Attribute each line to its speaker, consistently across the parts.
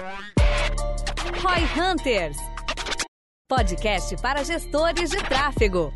Speaker 1: Roy Hunters podcast para gestores de tráfego.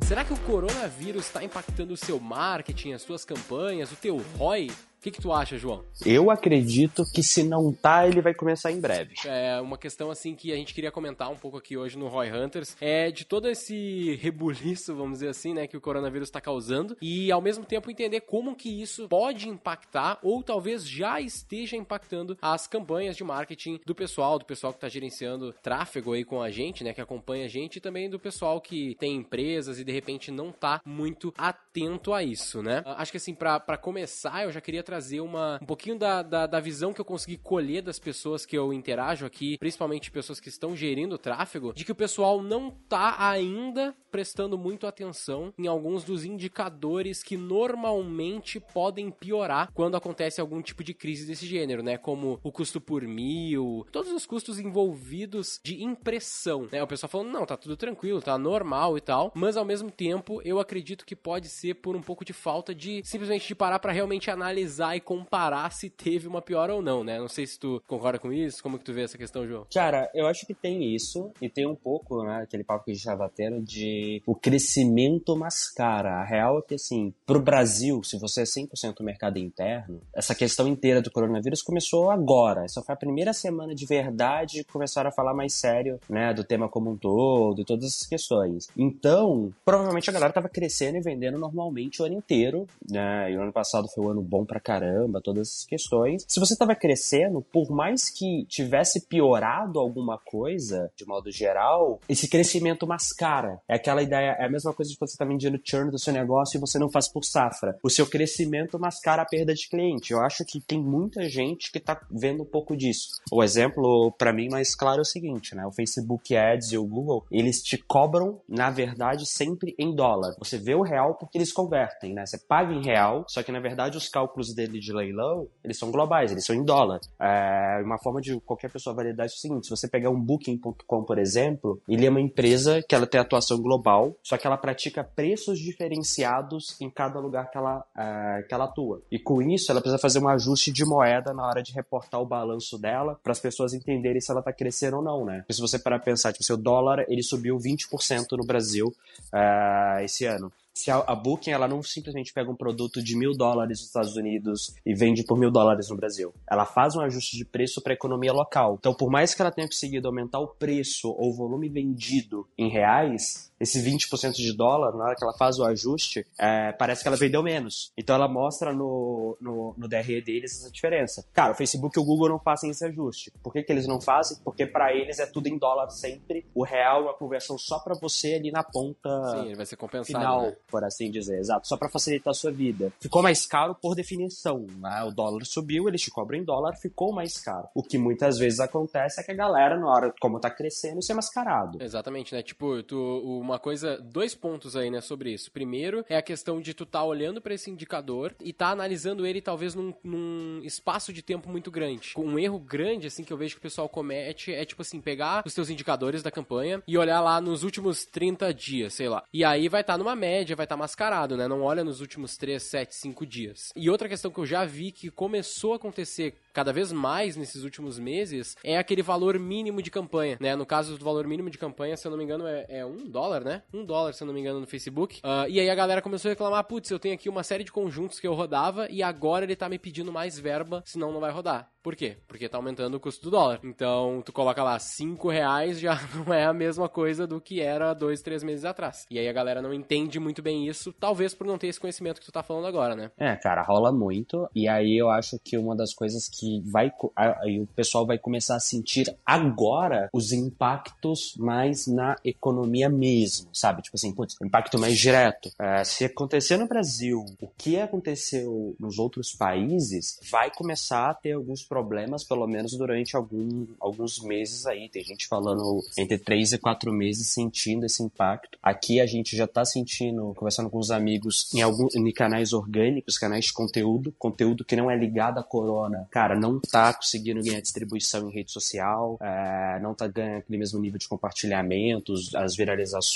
Speaker 2: Será que o coronavírus está impactando o seu marketing, as suas campanhas, o teu ROI? O que, que tu acha, João?
Speaker 3: Eu acredito que se não tá, ele vai começar em breve.
Speaker 2: É uma questão assim que a gente queria comentar um pouco aqui hoje no Roy Hunters, é de todo esse rebuliço, vamos dizer assim, né, que o coronavírus está causando e ao mesmo tempo entender como que isso pode impactar ou talvez já esteja impactando as campanhas de marketing do pessoal, do pessoal que está gerenciando tráfego aí com a gente, né, que acompanha a gente e também do pessoal que tem empresas e de repente não tá muito atento a isso, né? Acho que assim, para começar, eu já queria trazer uma, um pouquinho da, da, da, visão que eu consegui colher das pessoas que eu interajo aqui, principalmente pessoas que estão gerindo tráfego, de que o pessoal não tá ainda prestando muito atenção em alguns dos indicadores que normalmente podem piorar quando acontece algum tipo de crise desse gênero, né? Como o custo por mil, todos os custos envolvidos de impressão, né? O pessoal falando, não, tá tudo tranquilo, tá normal e tal, mas ao mesmo tempo eu acredito que pode ser por um pouco de falta de simplesmente de parar para realmente analisar analisar e comparar se teve uma piora ou não, né? Não sei se tu concorda com isso, como que tu vê essa questão, João?
Speaker 3: Cara, eu acho que tem isso, e tem um pouco, né, aquele papo que a gente tava tendo de o crescimento mascara. A real é que, assim, pro Brasil, se você é 100% mercado interno, essa questão inteira do coronavírus começou agora. Essa foi a primeira semana de verdade que começaram a falar mais sério, né, do tema como um todo, todas essas questões. Então, provavelmente a galera tava crescendo e vendendo normalmente o ano inteiro, né, e o ano passado foi um ano bom pra caramba, todas essas questões. Se você estava crescendo, por mais que tivesse piorado alguma coisa, de modo geral, esse crescimento mascara. É aquela ideia, é a mesma coisa de quando você está vendendo churn do seu negócio e você não faz por safra. O seu crescimento mascara a perda de cliente. Eu acho que tem muita gente que está vendo um pouco disso. O exemplo, para mim, mais claro é o seguinte, né? O Facebook Ads e o Google, eles te cobram, na verdade, sempre em dólar. Você vê o real porque eles convertem, né? Você paga em real, só que na verdade os cálculos dele de leilão, eles são globais, eles são em dólar. É, uma forma de qualquer pessoa validar é o seguinte, se você pegar um Booking.com, por exemplo, ele é uma empresa que ela tem atuação global, só que ela pratica preços diferenciados em cada lugar que ela, é, que ela atua. E com isso, ela precisa fazer um ajuste de moeda na hora de reportar o balanço dela, para as pessoas entenderem se ela está crescendo ou não, né? Porque se você parar pensar, tipo, seu dólar, ele subiu 20% no Brasil é, esse ano se a, a, Booking ela não simplesmente pega um produto de mil dólares nos Estados Unidos e vende por mil dólares no Brasil. Ela faz um ajuste de preço para a economia local. Então, por mais que ela tenha conseguido aumentar o preço ou o volume vendido em reais, esse 20% de dólar, na hora que ela faz o ajuste, é, parece que ela vendeu menos. Então ela mostra no, no, no DRE deles essa diferença. Cara, o Facebook e o Google não fazem esse ajuste. Por que, que eles não fazem? Porque para eles é tudo em dólar sempre. O real é uma conversão só para você ali na ponta
Speaker 2: Sim, ele vai ser compensado,
Speaker 3: final,
Speaker 2: né?
Speaker 3: por assim dizer. Exato, só para facilitar a sua vida. Ficou mais caro por definição. Né? O dólar subiu, eles te cobram em dólar, ficou mais caro. O que muitas vezes acontece é que a galera, na hora como tá crescendo, isso é mascarado.
Speaker 2: Exatamente, né? Tipo, tu, uma coisa, dois pontos aí, né, sobre isso. Primeiro é a questão de tu tá olhando para esse indicador e tá analisando ele talvez num, num, espaço de tempo muito grande. Um erro grande, assim, que eu vejo que o pessoal comete é, tipo assim, pegar os teus indicadores da campanha e olhar lá nos últimos 30 dias, sei lá. E aí vai estar tá numa média, vai estar tá mascarado, né? Não olha nos últimos 3, 7, 5 dias. E outra questão que eu já vi que começou a acontecer cada vez mais nesses últimos meses é aquele valor mínimo de campanha, né? No caso do valor mínimo de campanha, se eu não me engano, é, é um dólar, né? Um dólar, se eu não me engano, no Facebook. Uh, e aí a galera começou a reclamar, putz, eu tenho aqui uma série de conjuntos que eu rodava e agora ele tá me pedindo mais verba, senão não vai rodar. Por quê? Porque tá aumentando o custo do dólar. Então, tu coloca lá 5 reais, já não é a mesma coisa do que era dois, três meses atrás. E aí a galera não entende muito bem isso, talvez por não ter esse conhecimento que tu tá falando agora, né?
Speaker 3: É, cara, rola muito. E aí eu acho que uma das coisas que vai. Aí o pessoal vai começar a sentir agora os impactos mais na economia mesmo, sabe? Tipo assim, putz, impacto mais direto. É, se acontecer no Brasil o que aconteceu nos outros países, vai começar a ter alguns problemas pelo menos durante algum, alguns meses aí. Tem gente falando entre três e quatro meses sentindo esse impacto. Aqui a gente já está sentindo, conversando com os amigos, em alguns em canais orgânicos, canais de conteúdo, conteúdo que não é ligado à corona. Cara, não tá conseguindo ganhar distribuição em rede social, é, não tá ganhando aquele mesmo nível de compartilhamentos, as viralizações,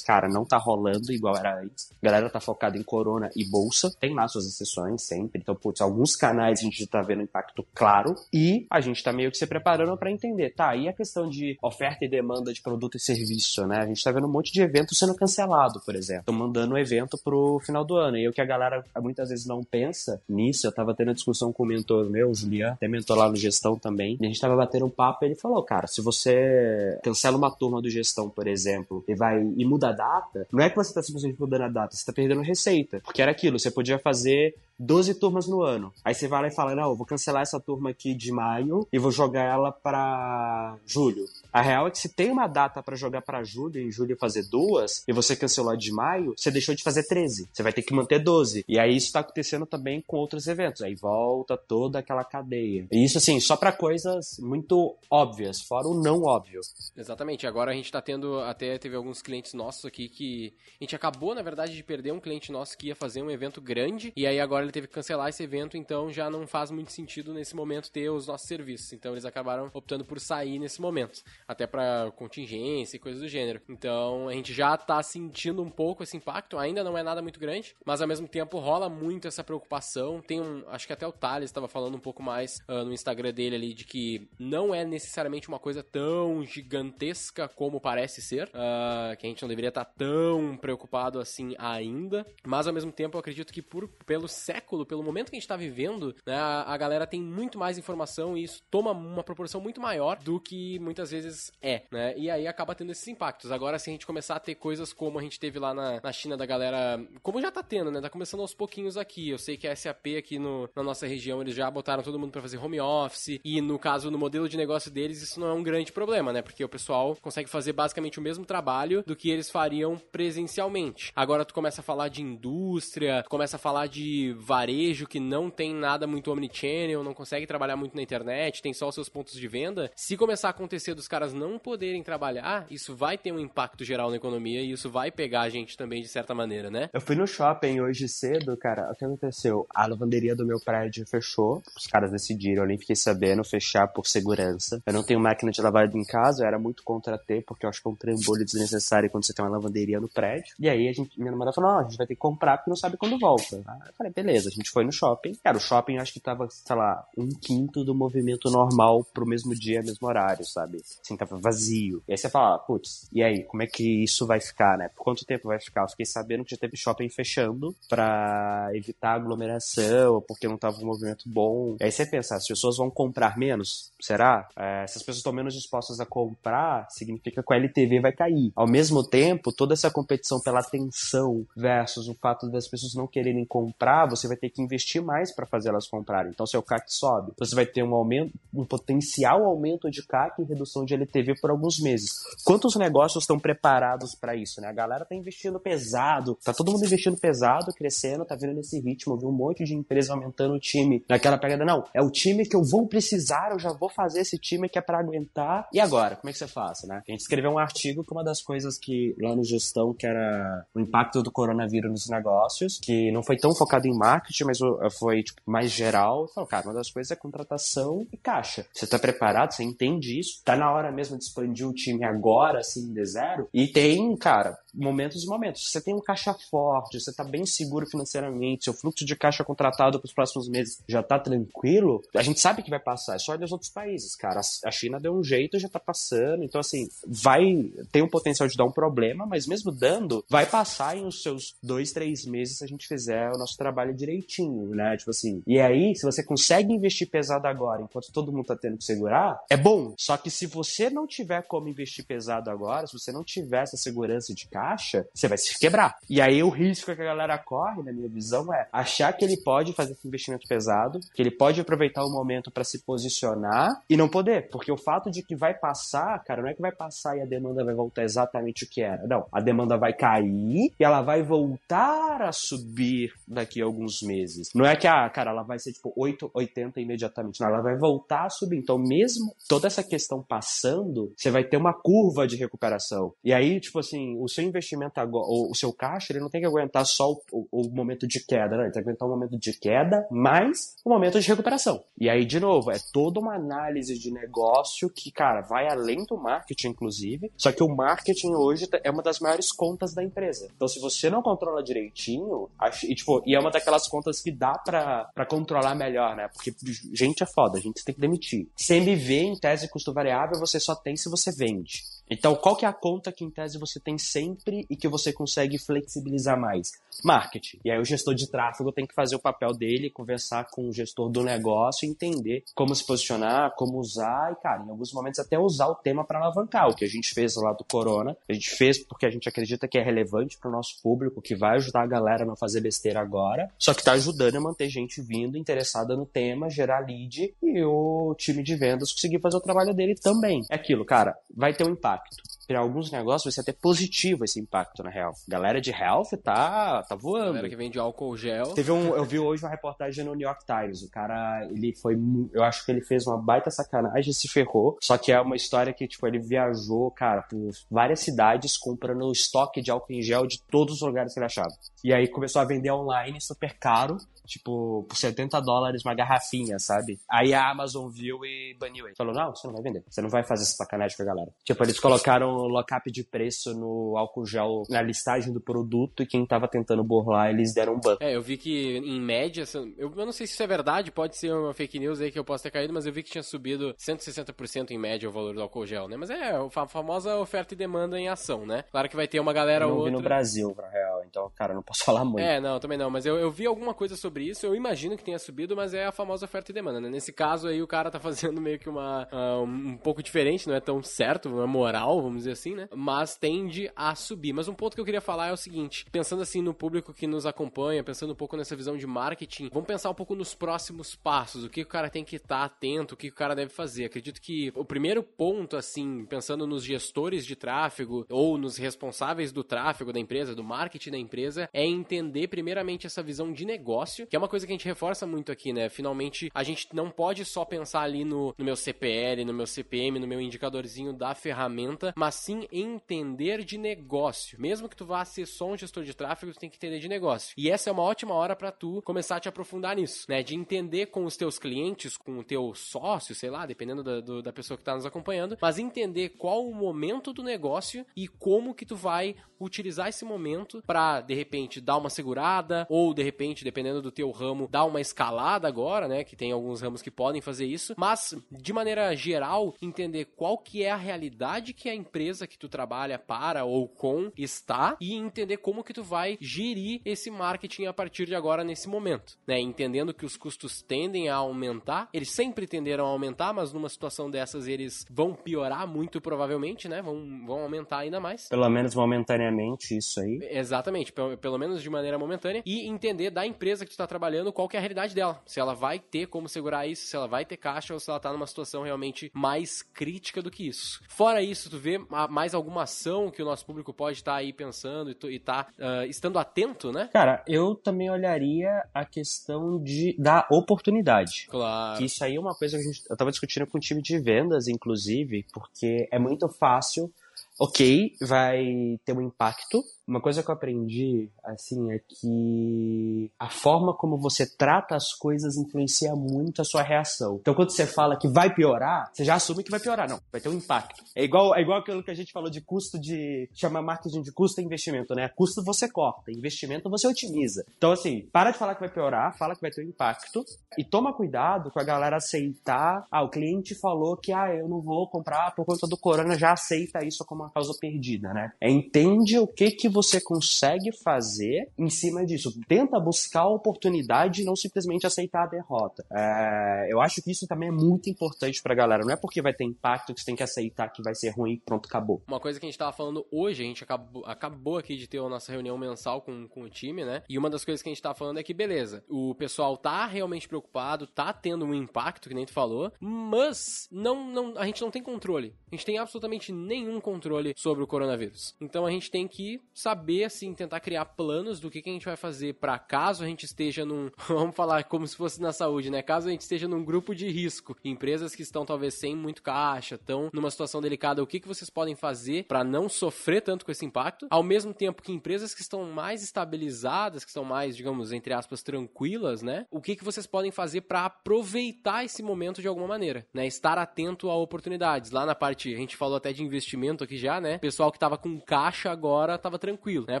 Speaker 3: cara, não tá rolando igual era antes. A galera tá focada em corona e bolsa, tem lá suas exceções sempre. Então, putz, alguns canais a gente tá vendo impacto claro e a gente tá meio que se preparando para entender, tá, e a questão de oferta e demanda de produto e serviço, né? A gente tá vendo um monte de evento sendo cancelado, por exemplo. Estão mandando o evento pro final do ano. E o que a galera muitas vezes não pensa nisso, eu tava tendo a discussão com o mentor meu, o Julian, até mentor lá no gestão também, e a gente tava batendo um papo e ele falou, cara, se você cancela uma turma do gestão, por exemplo, e vai e muda a data, não é que você tá simplesmente mudando a data, você tá perdendo receita. Porque era aquilo, você podia fazer 12 turmas no ano. Aí você vai lá e fala: Não, vou cancelar essa turma aqui de maio e vou jogar ela para julho. A real é que se tem uma data para jogar para julho, em julho fazer duas, e você cancelou de maio, você deixou de fazer 13. Você vai ter que manter 12. E aí isso tá acontecendo também com outros eventos. Aí volta toda aquela cadeia. E isso, assim, só para coisas muito óbvias, fora o não óbvio.
Speaker 2: Exatamente. Agora a gente tá tendo, até teve alguns clientes nossos aqui que. A gente acabou, na verdade, de perder um cliente nosso que ia fazer um evento grande, e aí agora ele teve que cancelar esse evento, então já não faz muito sentido nesse momento ter os nossos serviços. Então eles acabaram optando por sair nesse momento, até para contingência e coisas do gênero. Então a gente já tá sentindo um pouco esse impacto, ainda não é nada muito grande, mas ao mesmo tempo rola muito essa preocupação. Tem um, acho que até o Thales estava falando um pouco mais uh, no Instagram dele ali de que não é necessariamente uma coisa tão gigantesca como parece ser, uh, que a gente não deveria estar tá tão preocupado assim ainda, mas ao mesmo tempo eu acredito que por pelo século, pelo momento que a gente está vivendo, né, a, galera tem muito mais informação e isso toma uma proporção muito maior do que muitas vezes é, né? E aí acaba tendo esses impactos. Agora, se a gente começar a ter coisas como a gente teve lá na, na China da galera, como já tá tendo, né? Tá começando aos pouquinhos aqui. Eu sei que a SAP aqui no, na nossa região, eles já botaram todo mundo para fazer home office e no caso, no modelo de negócio deles, isso não é um grande problema, né? Porque o pessoal consegue fazer basicamente o mesmo trabalho do que eles fariam presencialmente. Agora tu começa a falar de indústria, tu começa a falar de varejo que não tem nada muito omnichannel, não consegue trabalhar muito na internet, tem só os seus pontos de venda, se começar a acontecer dos caras não poderem trabalhar, isso vai ter um impacto geral na economia e isso vai pegar a gente também de certa maneira, né?
Speaker 3: Eu fui no shopping hoje cedo, cara, o que aconteceu? A lavanderia do meu prédio fechou, os caras decidiram, eu nem fiquei sabendo, fechar por segurança. Eu não tenho máquina de lavar em casa, eu era muito contra ter, porque eu acho que é um trambolho desnecessário quando você tem uma lavanderia no prédio. E aí a gente, minha namorada falou, não, a gente vai ter que comprar porque não sabe quando volta. Eu falei, beleza, a gente foi no shopping. Cara, o shopping acho que tava, sei lá, um quinto do movimento normal pro mesmo dia, mesmo horário, sabe? Assim, tava vazio. E aí você fala, putz, e aí, como é que isso vai ficar, né? Por quanto tempo vai ficar? Eu fiquei sabendo que já teve shopping fechando pra evitar aglomeração, porque não tava um movimento bom. E aí você pensa, as pessoas vão comprar menos? Será? É, se as pessoas estão menos dispostas a comprar, significa que a LTV vai cair. Ao mesmo tempo, toda essa competição pela atenção versus o fato das pessoas não quererem comprar, você vai ter que investir mais para fazer elas comprarem. Então, seu CAC sobe, você vai ter um aumento, um potencial aumento de CAC e redução de LTV por alguns meses. Quantos negócios estão preparados para isso, né? A galera tá investindo pesado, tá todo mundo investindo pesado, crescendo, tá vindo nesse ritmo, viu um monte de empresa aumentando o time naquela pegada, não, é o time que eu vou precisar, eu já vou fazer esse time que é para aguentar. E agora, como é que você faz, né? A gente escreveu um artigo com uma das coisas que lá no gestão que era o impacto do coronavírus nos negócios, que não foi tão focado em marketing, mas foi tipo, mais geral. Falou, cara, uma das coisas é contratação e caixa. Você tá preparado, você entende isso? Tá na hora mesmo de expandir o time agora, assim, de zero? E tem, cara, momentos e momentos. Você tem um caixa forte, você tá bem seguro financeiramente, seu fluxo de caixa contratado para os próximos meses já tá tranquilo, a gente sabe que vai passar, é só olhar os outros países, cara. A China deu um jeito, já tá passando, então assim, vai ter um potencial de dar um problema, mas mesmo dando, vai passar em os seus dois, três meses se a gente fizer o nosso trabalho direitinho, né? Tipo assim. E aí, se você consegue investir pesado agora, enquanto todo mundo tá tendo que segurar, é bom. Só que se você não tiver como investir pesado agora, se você não tiver essa segurança de caixa, você vai se quebrar. E aí o risco que a galera corre, na minha visão, é achar que ele pode fazer esse investimento pesado, que ele pode aproveitar o momento para se posicionar e não poder. Porque o fato de que vai passar, cara, não é que vai passar e a demanda vai voltar exatamente o que era. Não, a demanda vai cair e ela vai voltar a subir daqui a alguns meses. Não é que, ah, cara, ela vai ser tipo 8, 80 imediatamente. Não, ela vai voltar a subir. Então, mesmo toda essa questão passando, você vai ter uma curva de recuperação. E aí, tipo assim, o seu investimento agora, o, seu caixa, ele não tem que aguentar só o, o, o momento de queda, né? Ele tem que aguentar o momento de queda mais o momento de recuperação. E aí, de novo, é toda uma análise de negócio que, cara, vai além do marketing, inclusive. Só que o marketing hoje é uma das maiores contas da empresa. Então, se você não controla direitinho, e, tipo, e é uma daquelas contas que dá para controlar melhor, né? Porque gente é foda, a gente tem que demitir. CMV, em tese custo variável, você só tem se você vende. Então, qual que é a conta que em tese você tem sempre e que você consegue flexibilizar mais? Marketing. E aí o gestor de tráfego tem que fazer o papel dele, conversar com o gestor do negócio, entender como se posicionar, como usar e, cara, em alguns momentos até usar o tema para alavancar. O que a gente fez lá do Corona, a gente fez porque a gente acredita que é relevante para o nosso público, que vai ajudar a galera a não fazer besteira agora, só que está ajudando a manter gente vindo interessada no tema, gerar lead e o time de vendas conseguir fazer o trabalho dele também. É aquilo, cara, vai ter um impacto impacto. Para alguns negócios vai ser até positivo esse impacto, na real. Galera de health tá, tá voando.
Speaker 2: Galera que vende álcool gel.
Speaker 3: Teve um, eu vi hoje uma reportagem no New York Times. O cara, ele foi. Eu acho que ele fez uma baita sacanagem e se ferrou. Só que é uma história que, tipo, ele viajou, cara, por várias cidades comprando estoque de álcool em gel de todos os lugares que ele achava. E aí começou a vender online super caro tipo, por 70 dólares uma garrafinha, sabe? Aí a Amazon viu e baniu ele. Falou, não, você não vai vender. Você não vai fazer essa sacanagem com a galera. Tipo, eles colocaram lockup de preço no álcool gel na listagem do produto e quem tava tentando burlar, eles deram um ban.
Speaker 2: É, eu vi que em média, eu, eu não sei se isso é verdade, pode ser uma fake news aí que eu posso ter caído, mas eu vi que tinha subido 160% em média o valor do álcool gel, né? Mas é a famosa oferta e demanda em ação, né? Claro que vai ter uma galera
Speaker 3: não
Speaker 2: outra...
Speaker 3: no Brasil, na real, então, cara, não posso falar muito.
Speaker 2: É, não, também não, mas eu, eu vi alguma coisa sobre isso. Eu imagino que tenha subido, mas é a famosa oferta e demanda, né? Nesse caso aí, o cara tá fazendo meio que uma. Uh, um pouco diferente, não é tão certo, não é moral, vamos dizer assim, né? Mas tende a subir. Mas um ponto que eu queria falar é o seguinte: pensando assim no público que nos acompanha, pensando um pouco nessa visão de marketing, vamos pensar um pouco nos próximos passos. O que o cara tem que estar tá atento, o que o cara deve fazer. Acredito que o primeiro ponto, assim, pensando nos gestores de tráfego ou nos responsáveis do tráfego da empresa, do marketing da empresa, é entender primeiramente essa visão de negócio que é uma coisa que a gente reforça muito aqui, né? Finalmente, a gente não pode só pensar ali no, no meu CPL, no meu CPM, no meu indicadorzinho da ferramenta, mas sim entender de negócio. Mesmo que tu vá ser só um gestor de tráfego, tu tem que entender de negócio. E essa é uma ótima hora para tu começar a te aprofundar nisso, né? De entender com os teus clientes, com o teu sócio, sei lá, dependendo da, do, da pessoa que está nos acompanhando, mas entender qual o momento do negócio e como que tu vai utilizar esse momento para de repente dar uma segurada ou de repente, dependendo do teu ramo dá uma escalada agora, né? Que tem alguns ramos que podem fazer isso, mas de maneira geral, entender qual que é a realidade que a empresa que tu trabalha para ou com está e entender como que tu vai gerir esse marketing a partir de agora nesse momento, né? Entendendo que os custos tendem a aumentar, eles sempre tenderam a aumentar, mas numa situação dessas eles vão piorar muito provavelmente, né? Vão, vão aumentar ainda mais.
Speaker 3: Pelo menos momentaneamente isso aí.
Speaker 2: Exatamente, pelo, pelo menos de maneira momentânea e entender da empresa que tu está trabalhando, qual que é a realidade dela. Se ela vai ter como segurar isso, se ela vai ter caixa ou se ela tá numa situação realmente mais crítica do que isso. Fora isso, tu vê mais alguma ação que o nosso público pode estar tá aí pensando e, tá uh, estando atento, né?
Speaker 3: Cara, eu também olharia a questão de, da oportunidade.
Speaker 2: Claro.
Speaker 3: Que isso aí é uma coisa que a gente, eu tava discutindo com o time de vendas, inclusive, porque é muito fácil ok, vai ter um impacto, uma coisa que eu aprendi, assim, é que a forma como você trata as coisas influencia muito a sua reação. Então, quando você fala que vai piorar, você já assume que vai piorar. Não, vai ter um impacto. É igual, é igual aquilo que a gente falou de custo de. chama marketing de custo e investimento, né? Custo você corta, investimento você otimiza. Então, assim, para de falar que vai piorar, fala que vai ter um impacto e toma cuidado com a galera aceitar. Ah, o cliente falou que, ah, eu não vou comprar por conta do corona, já aceita isso como uma causa perdida, né? É entende o que que você consegue fazer em cima disso. Tenta buscar a oportunidade e não simplesmente aceitar a derrota. É, eu acho que isso também é muito importante pra galera. Não é porque vai ter impacto que você tem que aceitar que vai ser ruim pronto, acabou.
Speaker 2: Uma coisa que a gente tava falando hoje, a gente acabou, acabou aqui de ter a nossa reunião mensal com, com o time, né? E uma das coisas que a gente tava falando é que, beleza, o pessoal tá realmente preocupado, tá tendo um impacto, que nem tu falou, mas não, não, a gente não tem controle. A gente tem absolutamente nenhum controle controle sobre o coronavírus. Então a gente tem que saber, assim, tentar criar planos do que, que a gente vai fazer para caso a gente esteja num. Vamos falar como se fosse na saúde, né? Caso a gente esteja num grupo de risco, empresas que estão talvez sem muito caixa, estão numa situação delicada, o que, que vocês podem fazer para não sofrer tanto com esse impacto? Ao mesmo tempo que empresas que estão mais estabilizadas, que estão mais, digamos, entre aspas, tranquilas, né? O que, que vocês podem fazer para aproveitar esse momento de alguma maneira, né? Estar atento a oportunidades. Lá na parte, a gente falou até de investimento aqui já, né? O pessoal que tava com caixa agora tava tranquilo, né?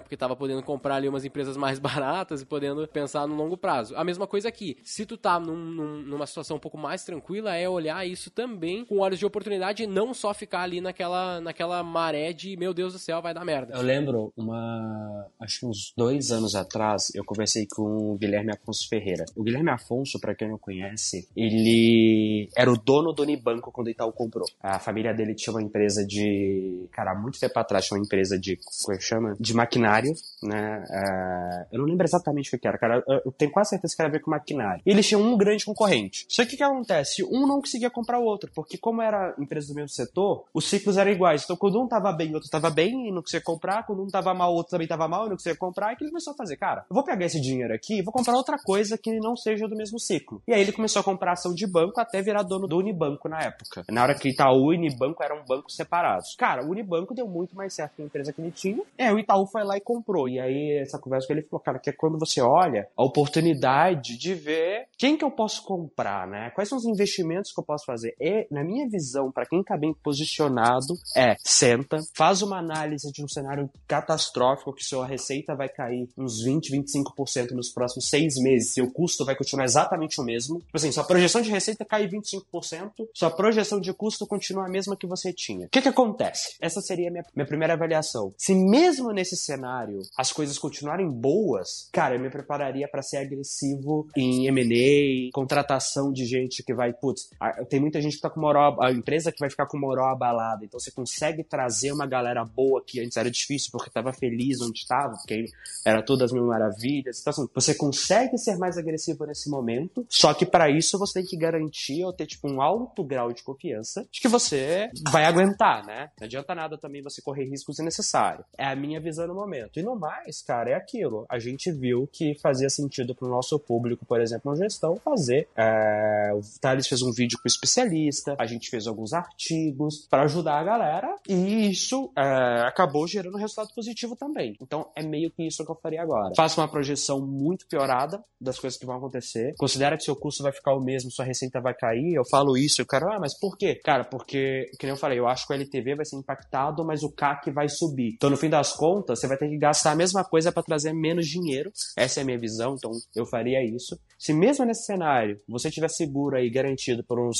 Speaker 2: Porque tava podendo comprar ali umas empresas mais baratas e podendo pensar no longo prazo. A mesma coisa aqui. Se tu tá num, num, numa situação um pouco mais tranquila, é olhar isso também com olhos de oportunidade e não só ficar ali naquela, naquela maré de meu Deus do céu, vai dar merda.
Speaker 3: Eu lembro uma. Acho que uns dois anos atrás, eu conversei com o Guilherme Afonso Ferreira. O Guilherme Afonso, para quem não conhece, ele era o dono do Unibanco quando o Itaú comprou. A família dele tinha uma empresa de. Cara, muito tempo atrás tinha uma empresa de. Como é que chama? De maquinário, né? Uh, eu não lembro exatamente o que era, cara. Eu tenho quase certeza que era a ver com maquinário. E eles tinham um grande concorrente. Só que o que acontece? Um não conseguia comprar o outro, porque como era empresa do mesmo setor, os ciclos eram iguais. Então quando um tava bem, o outro tava bem e não conseguia comprar. Quando um tava mal, o outro também tava mal e não conseguia comprar. E que ele começou a fazer, cara, eu vou pegar esse dinheiro aqui e vou comprar outra coisa que não seja do mesmo ciclo. E aí ele começou a comprar ação de banco até virar dono do Unibanco na época. Na hora que Itaú e Unibanco eram bancos separados. Cara, o Unibanco deu muito mais certo que a empresa que ele tinha. É, o Itaú foi lá e comprou. E aí essa conversa com ele falou, cara, que é quando você olha a oportunidade de ver quem que eu posso comprar, né? Quais são os investimentos que eu posso fazer? E, na minha visão, para quem tá bem posicionado, é senta, faz uma análise de um cenário catastrófico que sua receita vai cair uns 20, 25% nos próximos seis meses, seu custo vai continuar exatamente o mesmo. Tipo assim, sua projeção de receita cai 25%, sua projeção de custo continua a mesma que você tinha. O que que acontece? Essa seria a minha, minha primeira avaliação. Se mesmo nesse cenário as coisas continuarem boas, cara, eu me prepararia para ser agressivo em M&A, contratação de gente que vai, putz, tem muita gente que tá com moral, a empresa que vai ficar com moral abalada, então você consegue trazer uma galera boa que antes era difícil porque tava feliz onde estava, porque era todas mil maravilhas. Então assim, você consegue ser mais agressivo nesse momento, só que para isso você tem que garantir ou ter tipo um alto grau de confiança de que você vai aguentar, né? Não adianta nada também você correr riscos desnecessários. É a minha visão no momento. E no mais, cara, é aquilo. A gente viu que fazia sentido pro nosso público, por exemplo, na gestão, fazer. É... O Thales fez um vídeo com o especialista, a gente fez alguns artigos para ajudar a galera, e isso é... acabou gerando resultado positivo também. Então é meio que isso que eu faria agora. Faça uma projeção muito piorada das coisas que vão acontecer. Considera que seu custo vai ficar o mesmo, sua receita vai cair. Eu falo isso, eu quero, ah, mas por quê? Cara, porque, que nem eu falei, eu acho que o LTV vai ser impactado, mas o CAC vai subir. Então, no fim das contas, você vai ter que gastar a mesma coisa para trazer menos dinheiro. Essa é a minha visão, então eu faria isso. Se mesmo nesse cenário? Você tiver seguro aí, garantido por uns,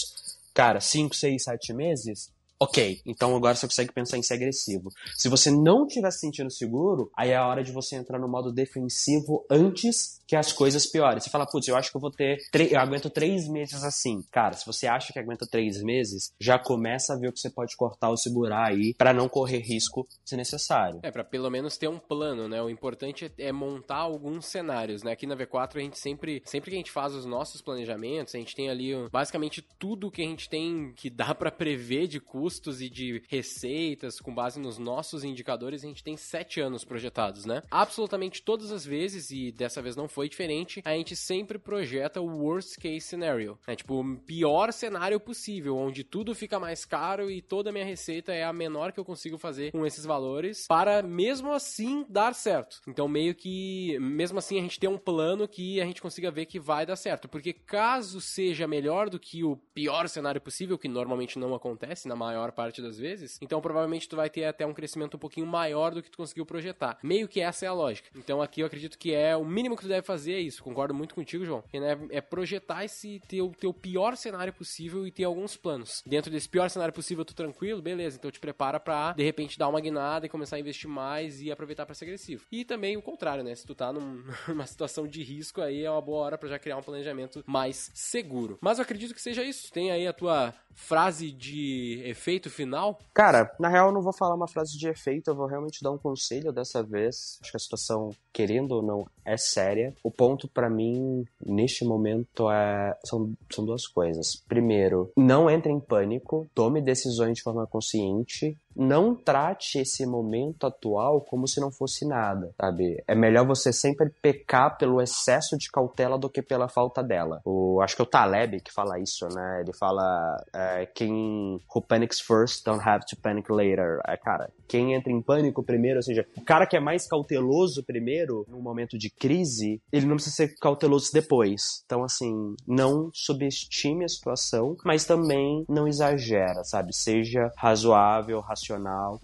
Speaker 3: cara, 5, 6, 7 meses, Ok, então agora você consegue pensar em ser agressivo. Se você não estiver se sentindo seguro, aí é a hora de você entrar no modo defensivo antes que as coisas piorem. Você fala, putz, eu acho que eu vou ter. Eu aguento três meses assim. Cara, se você acha que aguenta três meses, já começa a ver o que você pode cortar ou segurar aí para não correr risco se necessário.
Speaker 2: É, para pelo menos ter um plano, né? O importante é montar alguns cenários, né? Aqui na V4 a gente sempre, sempre que a gente faz os nossos planejamentos, a gente tem ali basicamente tudo que a gente tem que dá para prever de custos e de receitas com base nos nossos indicadores, a gente tem sete anos projetados, né? Absolutamente todas as vezes, e dessa vez não foi diferente, a gente sempre projeta o worst case scenario, né? Tipo, o pior cenário possível, onde tudo fica mais caro e toda a minha receita é a menor que eu consigo fazer com esses valores, para mesmo assim dar certo. Então, meio que, mesmo assim, a gente tem um plano que a gente consiga ver que vai dar certo, porque caso seja melhor do que o pior cenário possível, que normalmente não acontece na maior parte das vezes, então provavelmente tu vai ter até um crescimento um pouquinho maior do que tu conseguiu projetar. Meio que essa é a lógica. Então, aqui eu acredito que é o mínimo que tu deve fazer é isso. Concordo muito contigo, João. Né, é projetar esse teu, teu pior cenário possível e ter alguns planos. Dentro desse pior cenário possível, tu tranquilo, beleza. Então te prepara pra, de repente, dar uma guinada e começar a investir mais e aproveitar para ser agressivo. E também o contrário, né? Se tu tá num, numa situação de risco, aí é uma boa hora para já criar um planejamento mais seguro. Mas eu acredito que seja isso. Tem aí a tua frase de efeito final?
Speaker 3: Cara, na real eu não vou falar uma frase de efeito, eu vou realmente dar um conselho dessa vez. Acho que a situação, querendo ou não, é séria. O ponto para mim, neste momento, é... são, são duas coisas. Primeiro, não entre em pânico, tome decisões de forma consciente não trate esse momento atual como se não fosse nada, sabe? É melhor você sempre pecar pelo excesso de cautela do que pela falta dela. O, acho que é o Taleb que fala isso, né? Ele fala é, quem who panics first don't have to panic later. É, cara, quem entra em pânico primeiro, ou seja, o cara que é mais cauteloso primeiro, num momento de crise, ele não precisa ser cauteloso depois. Então, assim, não subestime a situação, mas também não exagera, sabe? Seja razoável, racional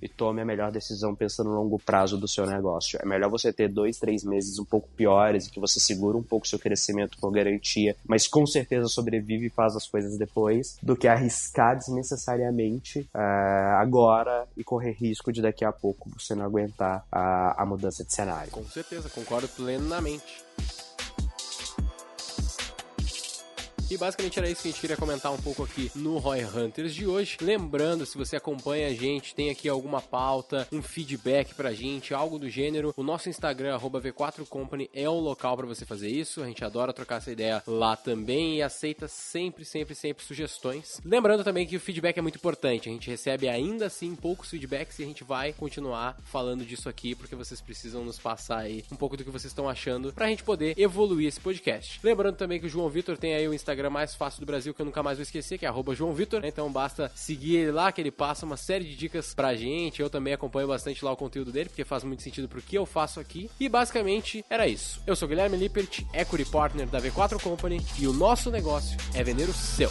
Speaker 3: e tome a melhor decisão pensando no longo prazo do seu negócio. É melhor você ter dois, três meses um pouco piores e que você segura um pouco seu crescimento por garantia, mas com certeza sobrevive e faz as coisas depois, do que arriscar desnecessariamente uh, agora e correr risco de daqui a pouco você não aguentar a, a mudança de cenário.
Speaker 2: Com certeza, concordo plenamente. E basicamente era isso que a gente queria comentar um pouco aqui no Roy Hunters de hoje. Lembrando, se você acompanha a gente, tem aqui alguma pauta, um feedback pra gente, algo do gênero, o nosso Instagram, V4Company, é o local para você fazer isso. A gente adora trocar essa ideia lá também e aceita sempre, sempre, sempre sugestões. Lembrando também que o feedback é muito importante. A gente recebe ainda assim poucos feedbacks e a gente vai continuar falando disso aqui porque vocês precisam nos passar aí um pouco do que vocês estão achando pra gente poder evoluir esse podcast. Lembrando também que o João Vitor tem aí o Instagram Instagram mais fácil do Brasil que eu nunca mais vou esquecer, que é João Vitor. Então basta seguir ele lá, que ele passa uma série de dicas pra gente. Eu também acompanho bastante lá o conteúdo dele, porque faz muito sentido pro que eu faço aqui. E basicamente era isso. Eu sou Guilherme Lippert, Equity Partner da V4 Company, e o nosso negócio é vender o seu.